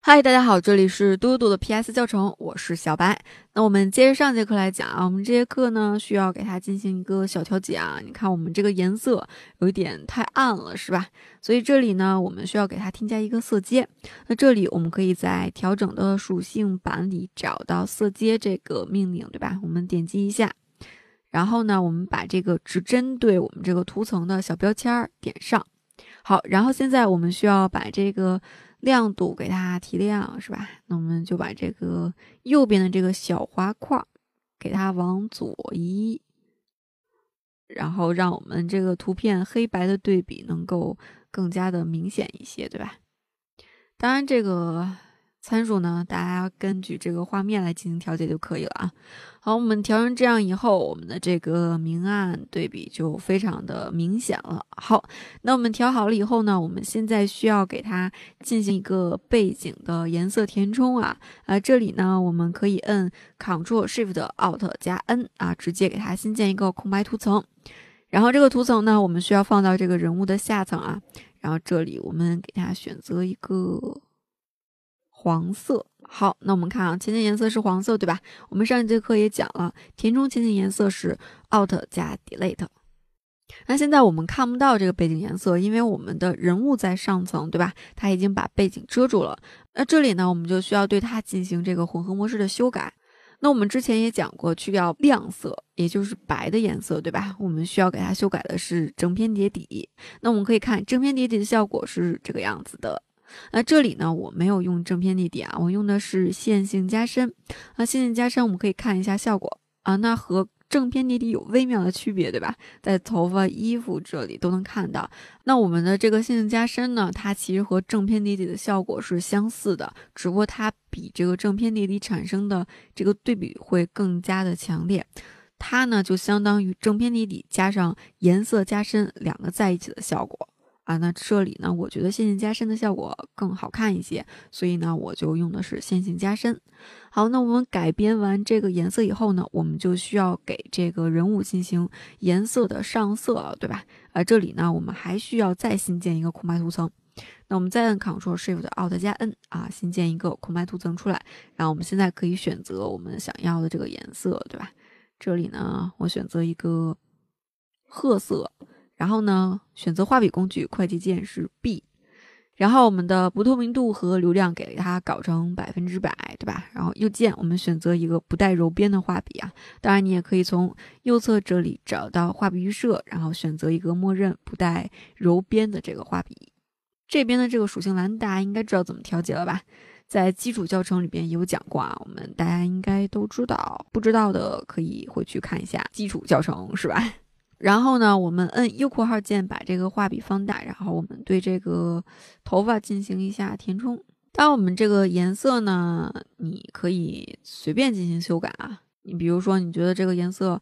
嗨，大家好，这里是嘟嘟的 PS 教程，我是小白。那我们接着上节课来讲啊，我们这节课呢需要给它进行一个小调节啊。你看我们这个颜色有一点太暗了，是吧？所以这里呢，我们需要给它添加一个色阶。那这里我们可以在调整的属性板里找到色阶这个命令，对吧？我们点击一下，然后呢，我们把这个只针对我们这个图层的小标签点上。好，然后现在我们需要把这个。亮度给它提亮是吧？那我们就把这个右边的这个小滑块给它往左移，然后让我们这个图片黑白的对比能够更加的明显一些，对吧？当然这个。参数呢，大家根据这个画面来进行调节就可以了啊。好，我们调成这样以后，我们的这个明暗对比就非常的明显了。好，那我们调好了以后呢，我们现在需要给它进行一个背景的颜色填充啊。啊，这里呢，我们可以摁 Ctrl Shift Alt 加 N 啊，直接给它新建一个空白图层。然后这个图层呢，我们需要放到这个人物的下层啊。然后这里我们给它选择一个。黄色，好，那我们看啊，前景颜色是黄色，对吧？我们上一节课也讲了，填充前景颜色是 Alt 加 Delete。那现在我们看不到这个背景颜色，因为我们的人物在上层，对吧？它已经把背景遮住了。那这里呢，我们就需要对它进行这个混合模式的修改。那我们之前也讲过，去掉亮色，也就是白的颜色，对吧？我们需要给它修改的是正片叠底。那我们可以看正片叠底的效果是这个样子的。那这里呢，我没有用正片立体啊，我用的是线性加深。那线性加深，我们可以看一下效果啊，那和正片立体有微妙的区别，对吧？在头发、衣服这里都能看到。那我们的这个线性加深呢，它其实和正片立体的效果是相似的，只不过它比这个正片立体产生的这个对比会更加的强烈。它呢，就相当于正片立体加上颜色加深两个在一起的效果。啊，那这里呢，我觉得线性加深的效果更好看一些，所以呢，我就用的是线性加深。好，那我们改编完这个颜色以后呢，我们就需要给这个人物进行颜色的上色了，对吧？啊，这里呢，我们还需要再新建一个空白图层。那我们再按 Ctrl Shift Alt 加 N 啊，新建一个空白图层出来。然后我们现在可以选择我们想要的这个颜色，对吧？这里呢，我选择一个褐色。然后呢，选择画笔工具，快捷键是 B，然后我们的不透明度和流量给它搞成百分之百，对吧？然后右键我们选择一个不带柔边的画笔啊，当然你也可以从右侧这里找到画笔预设，然后选择一个默认不带柔边的这个画笔。这边的这个属性栏大家应该知道怎么调节了吧？在基础教程里边有讲过啊，我们大家应该都知道，不知道的可以回去看一下基础教程，是吧？然后呢，我们摁右括号键把这个画笔放大，然后我们对这个头发进行一下填充。当我们这个颜色呢，你可以随便进行修改啊。你比如说，你觉得这个颜色，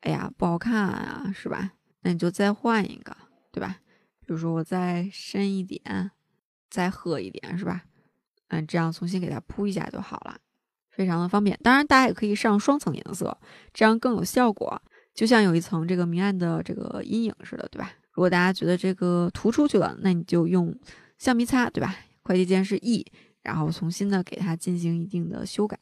哎呀不好看啊，是吧？那你就再换一个，对吧？比如说我再深一点，再褐一点，是吧？嗯，这样重新给它铺一下就好了，非常的方便。当然，大家也可以上双层颜色，这样更有效果。就像有一层这个明暗的这个阴影似的，对吧？如果大家觉得这个涂出去了，那你就用橡皮擦，对吧？快捷键是 E，然后重新的给它进行一定的修改。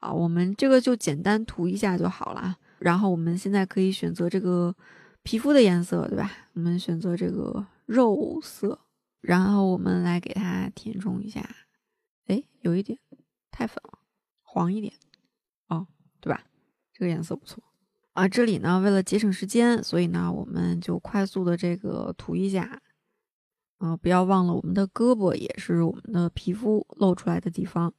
好，我们这个就简单涂一下就好了。然后我们现在可以选择这个皮肤的颜色，对吧？我们选择这个肉色，然后我们来给它填充一下。哎，有一点太粉了，黄一点，哦，对吧？这个颜色不错。啊，这里呢，为了节省时间，所以呢，我们就快速的这个涂一下。啊，不要忘了我们的胳膊也是我们的皮肤露出来的地方。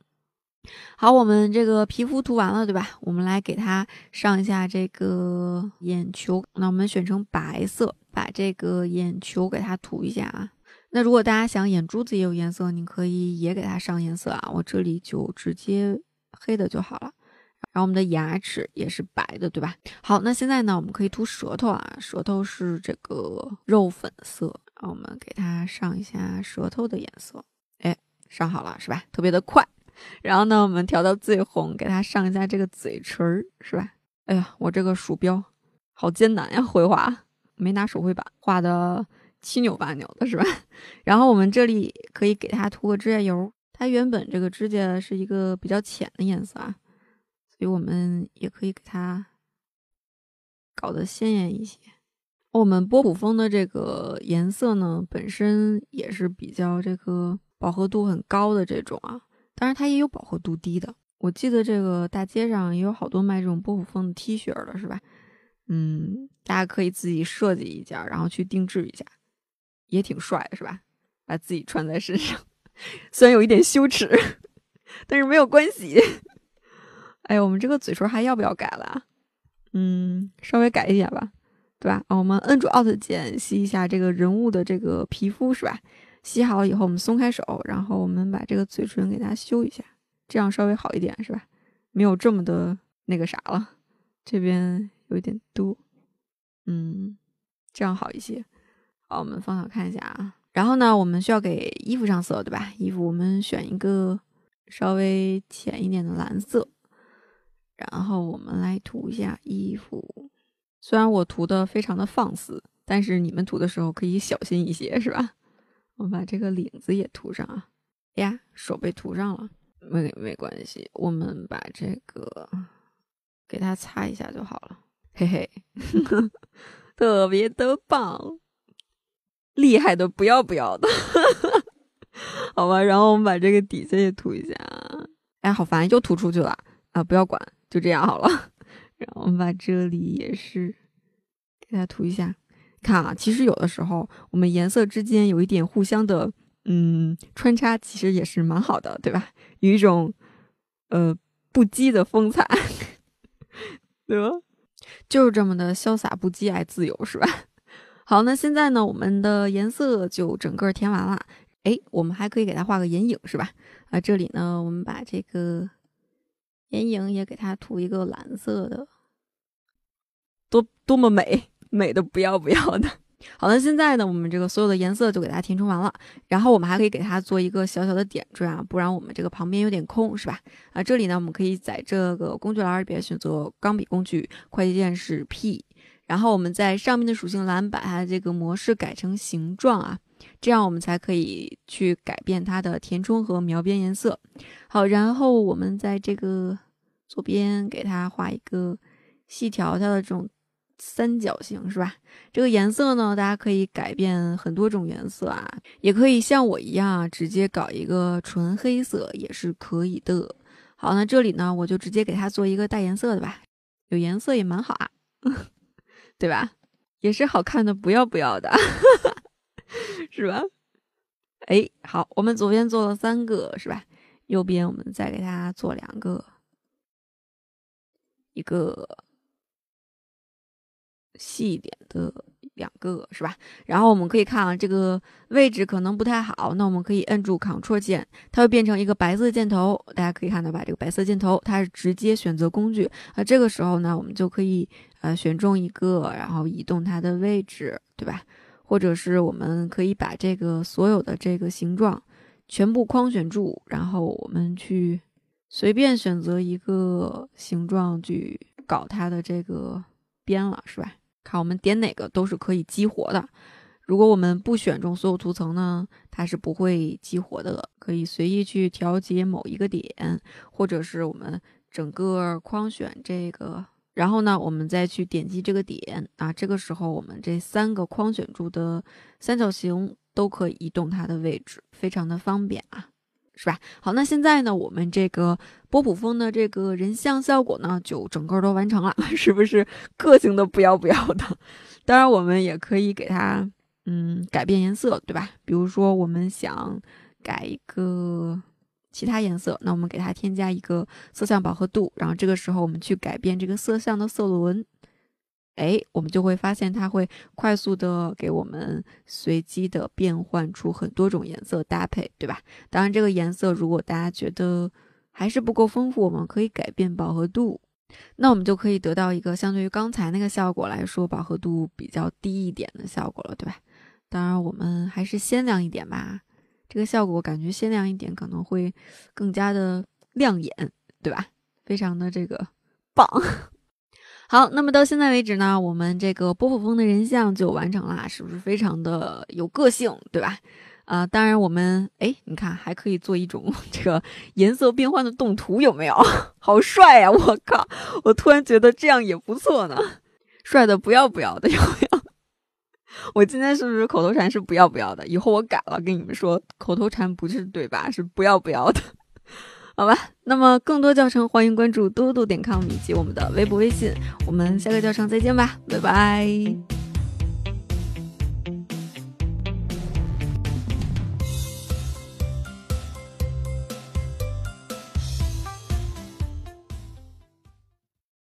好，我们这个皮肤涂完了，对吧？我们来给它上一下这个眼球。那我们选成白色，把这个眼球给它涂一下啊。那如果大家想眼珠子也有颜色，你可以也给它上颜色啊。我这里就直接黑的就好了。然后我们的牙齿也是白的，对吧？好，那现在呢，我们可以涂舌头啊，舌头是这个肉粉色，然后我们给它上一下舌头的颜色，哎，上好了，是吧？特别的快。然后呢，我们调到最红，给它上一下这个嘴唇，是吧？哎呀，我这个鼠标好艰难呀，绘画。没拿手绘板，画的七扭八扭的，是吧？然后我们这里可以给它涂个指甲油，它原本这个指甲是一个比较浅的颜色啊，所以我们也可以给它搞得鲜艳一些。我们波普风的这个颜色呢，本身也是比较这个饱和度很高的这种啊，当然它也有饱和度低的。我记得这个大街上也有好多卖这种波普风的 T 恤的，是吧？嗯，大家可以自己设计一件，然后去定制一下，也挺帅的，是吧？把自己穿在身上，虽然有一点羞耻，但是没有关系。哎，我们这个嘴唇还要不要改了？嗯，稍微改一点吧。对吧？我们摁住 Alt 键吸一下这个人物的这个皮肤，是吧？吸好以后，我们松开手，然后我们把这个嘴唇给它修一下，这样稍微好一点，是吧？没有这么的那个啥了，这边有一点多，嗯，这样好一些。好，我们放小看一下啊。然后呢，我们需要给衣服上色，对吧？衣服我们选一个稍微浅一点的蓝色，然后我们来涂一下衣服。虽然我涂的非常的放肆，但是你们涂的时候可以小心一些，是吧？我把这个领子也涂上啊。呀，手被涂上了，没没关系，我们把这个给它擦一下就好了。嘿嘿，特别的棒，厉害的不要不要的，好吧。然后我们把这个底下也涂一下。哎，好烦，又涂出去了啊！不要管，就这样好了。然后我们把这里也是给它涂一下，看啊，其实有的时候我们颜色之间有一点互相的嗯穿插，其实也是蛮好的，对吧？有一种呃不羁的风采，对吧？就是这么的潇洒不羁爱自由，是吧？好，那现在呢，我们的颜色就整个填完了。哎，我们还可以给它画个眼影，是吧？啊，这里呢，我们把这个眼影也给它涂一个蓝色的。多多么美，美的不要不要的。好了，现在呢，我们这个所有的颜色就给它填充完了，然后我们还可以给它做一个小小的点缀啊，不然我们这个旁边有点空，是吧？啊，这里呢，我们可以在这个工具栏里边选择钢笔工具，快捷键是 P，然后我们在上面的属性栏把它这个模式改成形状啊，这样我们才可以去改变它的填充和描边颜色。好，然后我们在这个左边给它画一个细条条的这种。三角形是吧？这个颜色呢，大家可以改变很多种颜色啊，也可以像我一样直接搞一个纯黑色也是可以的。好，那这里呢，我就直接给它做一个带颜色的吧，有颜色也蛮好啊，对吧？也是好看的不要不要的，是吧？哎，好，我们左边做了三个是吧？右边我们再给它做两个，一个。细一点的两个是吧？然后我们可以看啊，这个位置可能不太好，那我们可以摁住 Ctrl 键，它会变成一个白色箭头。大家可以看到吧？这个白色箭头它是直接选择工具啊。这个时候呢，我们就可以呃选中一个，然后移动它的位置，对吧？或者是我们可以把这个所有的这个形状全部框选住，然后我们去随便选择一个形状去搞它的这个边了，是吧？看我们点哪个都是可以激活的。如果我们不选中所有图层呢，它是不会激活的。可以随意去调节某一个点，或者是我们整个框选这个，然后呢，我们再去点击这个点啊。这个时候，我们这三个框选住的三角形都可以移动它的位置，非常的方便啊。是吧？好，那现在呢，我们这个波普风的这个人像效果呢，就整个都完成了，是不是个性的不要不要的？当然，我们也可以给它嗯改变颜色，对吧？比如说，我们想改一个其他颜色，那我们给它添加一个色相饱和度，然后这个时候我们去改变这个色相的色轮。哎，我们就会发现它会快速的给我们随机的变换出很多种颜色搭配，对吧？当然，这个颜色如果大家觉得还是不够丰富，我们可以改变饱和度，那我们就可以得到一个相对于刚才那个效果来说饱和度比较低一点的效果了，对吧？当然，我们还是鲜亮一点吧，这个效果感觉鲜亮一点可能会更加的亮眼，对吧？非常的这个棒。好，那么到现在为止呢，我们这个波普风的人像就完成了，是不是非常的有个性，对吧？啊，当然我们哎，你看还可以做一种这个颜色变换的动图，有没有？好帅呀！我靠，我突然觉得这样也不错呢，帅的不要不要的，有没有？我今天是不是口头禅是不要不要的？以后我改了，跟你们说，口头禅不是对吧？是不要不要的，好吧？那么更多教程，欢迎关注嘟嘟点 com 以及我们的微博、微信。我们下个教程再见吧，拜拜。